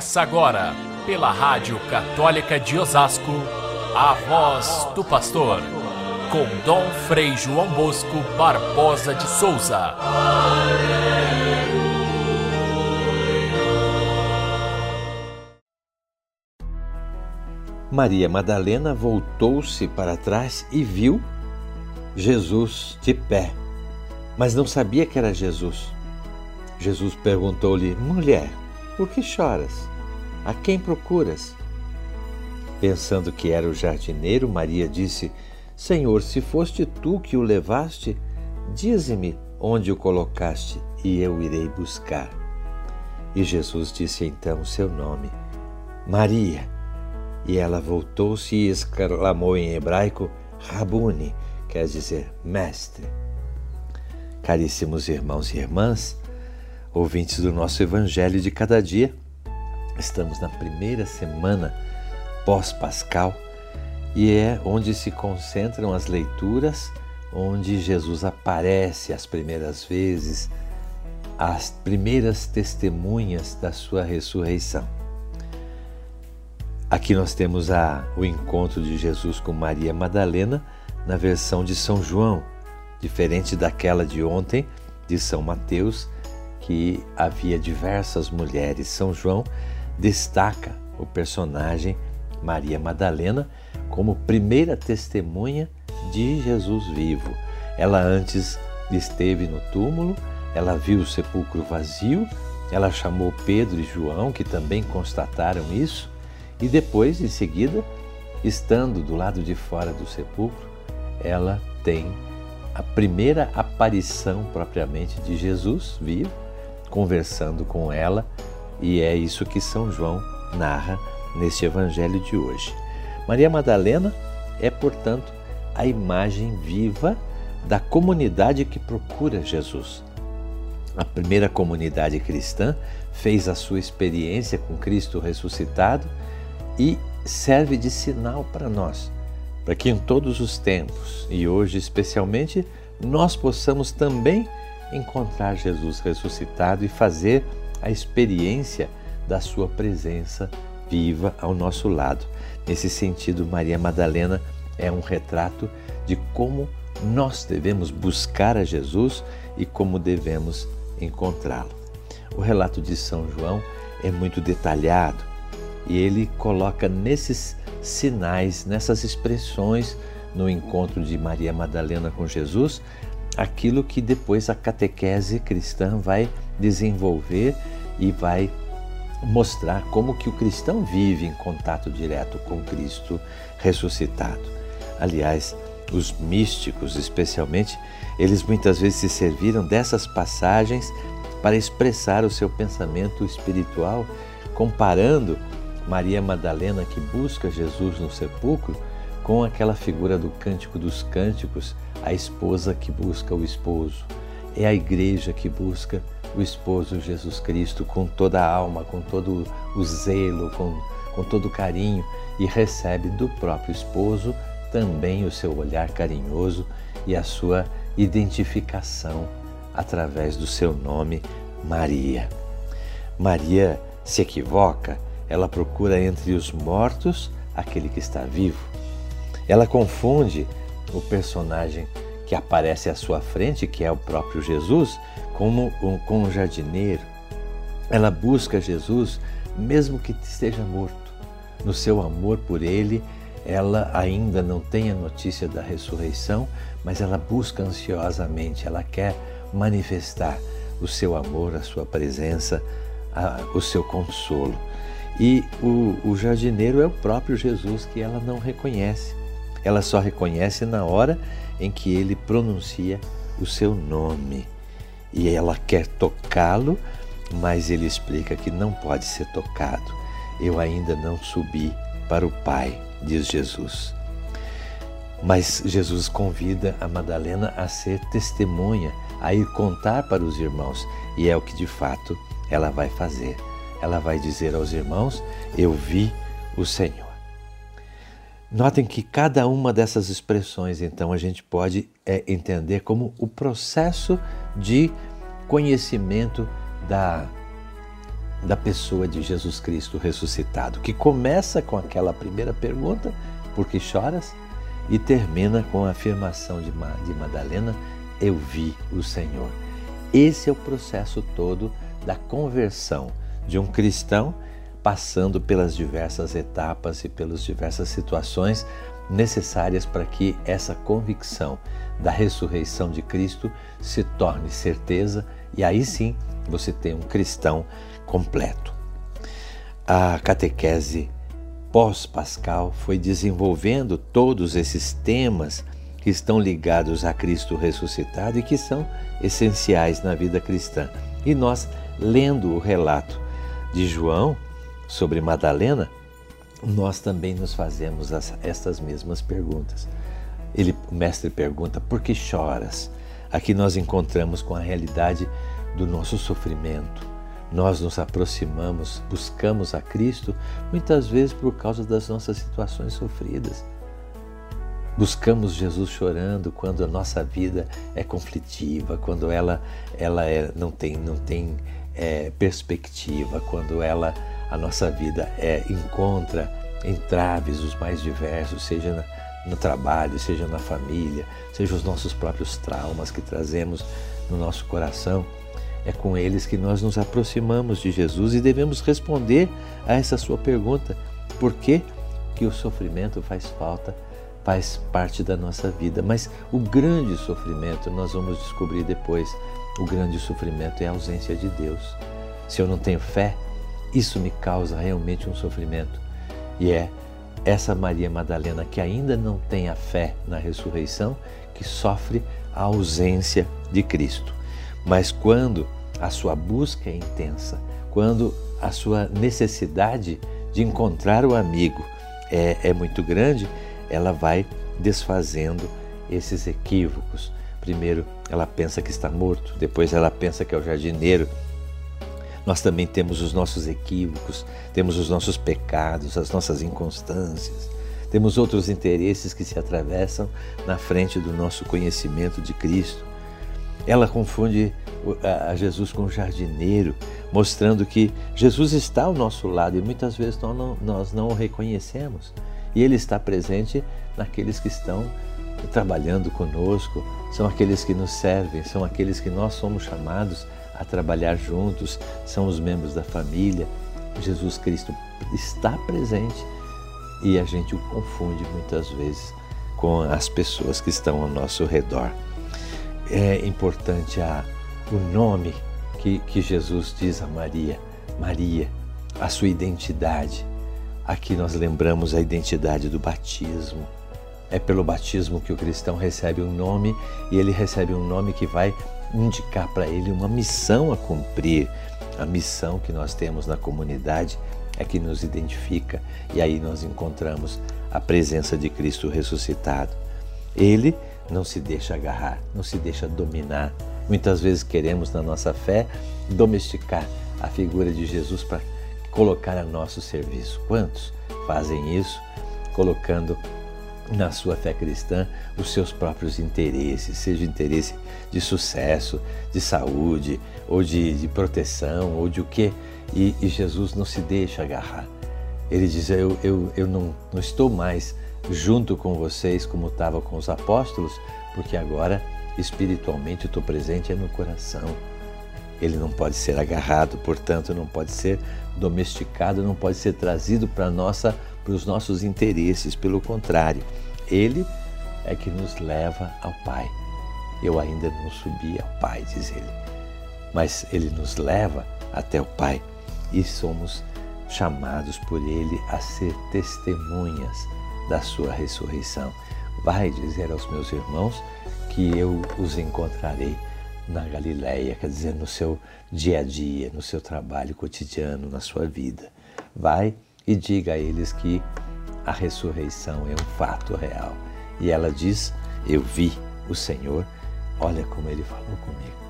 Começa agora, pela Rádio Católica de Osasco, a voz do pastor, com Dom Frei João Bosco Barbosa de Souza. Maria Madalena voltou-se para trás e viu Jesus de pé, mas não sabia que era Jesus. Jesus perguntou-lhe: Mulher, por que choras? A quem procuras? Pensando que era o jardineiro, Maria disse: Senhor, se foste tu que o levaste, dize-me onde o colocaste e eu irei buscar. E Jesus disse então seu nome: Maria. E ela voltou-se e exclamou em hebraico: Rabuni, quer dizer mestre. Caríssimos irmãos e irmãs, ouvintes do nosso Evangelho de cada dia, estamos na primeira semana pós-pascal e é onde se concentram as leituras, onde Jesus aparece as primeiras vezes, as primeiras testemunhas da sua ressurreição. Aqui nós temos a, o encontro de Jesus com Maria Madalena na versão de São João, diferente daquela de ontem de São Mateus, que havia diversas mulheres. São João destaca o personagem Maria Madalena como primeira testemunha de Jesus vivo. Ela antes esteve no túmulo, ela viu o sepulcro vazio, ela chamou Pedro e João, que também constataram isso, e depois, em seguida, estando do lado de fora do sepulcro, ela tem a primeira aparição propriamente de Jesus vivo, conversando com ela, e é isso que São João narra neste evangelho de hoje. Maria Madalena é, portanto, a imagem viva da comunidade que procura Jesus. A primeira comunidade cristã fez a sua experiência com Cristo ressuscitado e serve de sinal para nós, para que em todos os tempos e hoje especialmente nós possamos também encontrar Jesus ressuscitado e fazer a experiência da sua presença viva ao nosso lado. Nesse sentido, Maria Madalena é um retrato de como nós devemos buscar a Jesus e como devemos encontrá-lo. O relato de São João é muito detalhado, e ele coloca nesses sinais, nessas expressões no encontro de Maria Madalena com Jesus, aquilo que depois a catequese cristã vai desenvolver e vai mostrar como que o cristão vive em contato direto com Cristo ressuscitado. Aliás, os místicos, especialmente, eles muitas vezes se serviram dessas passagens para expressar o seu pensamento espiritual, comparando Maria Madalena que busca Jesus no sepulcro com aquela figura do Cântico dos Cânticos, a esposa que busca o esposo. É a igreja que busca o esposo Jesus Cristo com toda a alma, com todo o zelo, com, com todo o carinho e recebe do próprio esposo também o seu olhar carinhoso e a sua identificação através do seu nome, Maria. Maria se equivoca ela procura entre os mortos aquele que está vivo. Ela confunde o personagem que aparece à sua frente, que é o próprio Jesus, como com um jardineiro. Ela busca Jesus mesmo que esteja morto. No seu amor por ele, ela ainda não tem a notícia da ressurreição, mas ela busca ansiosamente, ela quer manifestar o seu amor, a sua presença, a, o seu consolo. E o, o jardineiro é o próprio Jesus que ela não reconhece. Ela só reconhece na hora em que ele pronuncia o seu nome. E ela quer tocá-lo, mas ele explica que não pode ser tocado. Eu ainda não subi para o Pai, diz Jesus. Mas Jesus convida a Madalena a ser testemunha, a ir contar para os irmãos, e é o que de fato ela vai fazer ela vai dizer aos irmãos: Eu vi o Senhor. Notem que cada uma dessas expressões, então, a gente pode é, entender como o processo de conhecimento da da pessoa de Jesus Cristo ressuscitado, que começa com aquela primeira pergunta: por que choras? e termina com a afirmação de Madalena: Eu vi o Senhor. Esse é o processo todo da conversão de um cristão passando pelas diversas etapas e pelas diversas situações necessárias para que essa convicção da ressurreição de Cristo se torne certeza e aí sim você tem um cristão completo. A catequese pós-pascal foi desenvolvendo todos esses temas que estão ligados a Cristo ressuscitado e que são essenciais na vida cristã. E nós, lendo o relato de João sobre Madalena, nós também nos fazemos as, estas mesmas perguntas. Ele, o mestre pergunta: por que choras? Aqui nós encontramos com a realidade do nosso sofrimento, nós nos aproximamos, buscamos a Cristo, muitas vezes por causa das nossas situações sofridas. Buscamos Jesus chorando quando a nossa vida é conflitiva, quando ela, ela é, não tem, não tem é, perspectiva, quando ela, a nossa vida é, encontra entraves os mais diversos, seja na, no trabalho, seja na família, seja os nossos próprios traumas que trazemos no nosso coração. É com eles que nós nos aproximamos de Jesus e devemos responder a essa sua pergunta: por que, que o sofrimento faz falta, faz parte da nossa vida? Mas o grande sofrimento, nós vamos descobrir depois, o grande sofrimento é a ausência de Deus. Se eu não tenho fé, isso me causa realmente um sofrimento. E é essa Maria Madalena que ainda não tem a fé na ressurreição que sofre a ausência de Cristo. Mas quando a sua busca é intensa, quando a sua necessidade de encontrar o amigo é, é muito grande, ela vai desfazendo esses equívocos. Primeiro, ela pensa que está morto, depois, ela pensa que é o jardineiro. Nós também temos os nossos equívocos, temos os nossos pecados, as nossas inconstâncias, temos outros interesses que se atravessam na frente do nosso conhecimento de Cristo. Ela confunde a Jesus com o jardineiro, mostrando que Jesus está ao nosso lado e muitas vezes nós não, nós não o reconhecemos. E Ele está presente naqueles que estão trabalhando conosco, são aqueles que nos servem, são aqueles que nós somos chamados a trabalhar juntos, são os membros da família. Jesus Cristo está presente e a gente o confunde muitas vezes com as pessoas que estão ao nosso redor é importante a, o nome que, que Jesus diz a Maria. Maria, a sua identidade. Aqui nós lembramos a identidade do batismo. É pelo batismo que o cristão recebe um nome e ele recebe um nome que vai indicar para ele uma missão a cumprir. A missão que nós temos na comunidade é que nos identifica e aí nós encontramos a presença de Cristo ressuscitado. Ele não se deixa agarrar, não se deixa dominar. Muitas vezes queremos, na nossa fé, domesticar a figura de Jesus para colocar a nosso serviço. Quantos fazem isso, colocando na sua fé cristã os seus próprios interesses, seja interesse de sucesso, de saúde, ou de, de proteção, ou de o quê? E, e, Jesus não se deixa agarrar. Ele diz: Eu, eu, eu não, não estou mais junto com vocês como estava com os apóstolos, porque agora espiritualmente estou presente é no coração. Ele não pode ser agarrado, portanto, não pode ser domesticado, não pode ser trazido para nossa para os nossos interesses, pelo contrário, ele é que nos leva ao Pai. Eu ainda não subi ao Pai, diz ele, mas ele nos leva até o Pai e somos chamados por ele a ser testemunhas da sua ressurreição. Vai dizer aos meus irmãos que eu os encontrarei na Galileia, quer dizer, no seu dia a dia, no seu trabalho cotidiano, na sua vida. Vai e diga a eles que a ressurreição é um fato real. E ela diz: Eu vi o Senhor, olha como ele falou comigo.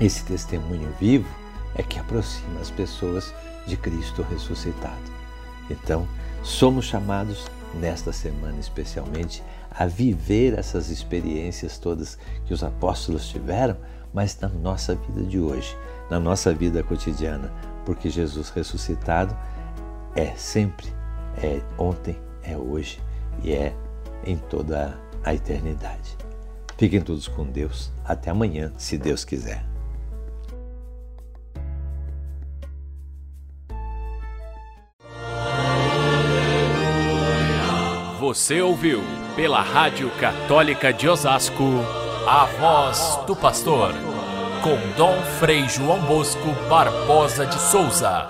Esse testemunho vivo é que aproxima as pessoas de Cristo ressuscitado. Então, somos chamados nesta semana especialmente, a viver essas experiências todas que os apóstolos tiveram, mas na nossa vida de hoje, na nossa vida cotidiana, porque Jesus ressuscitado é sempre, é ontem, é hoje e é em toda a eternidade. Fiquem todos com Deus. Até amanhã, se Deus quiser. Você ouviu pela Rádio Católica de Osasco a voz do pastor com Dom Frei João Bosco Barbosa de Souza.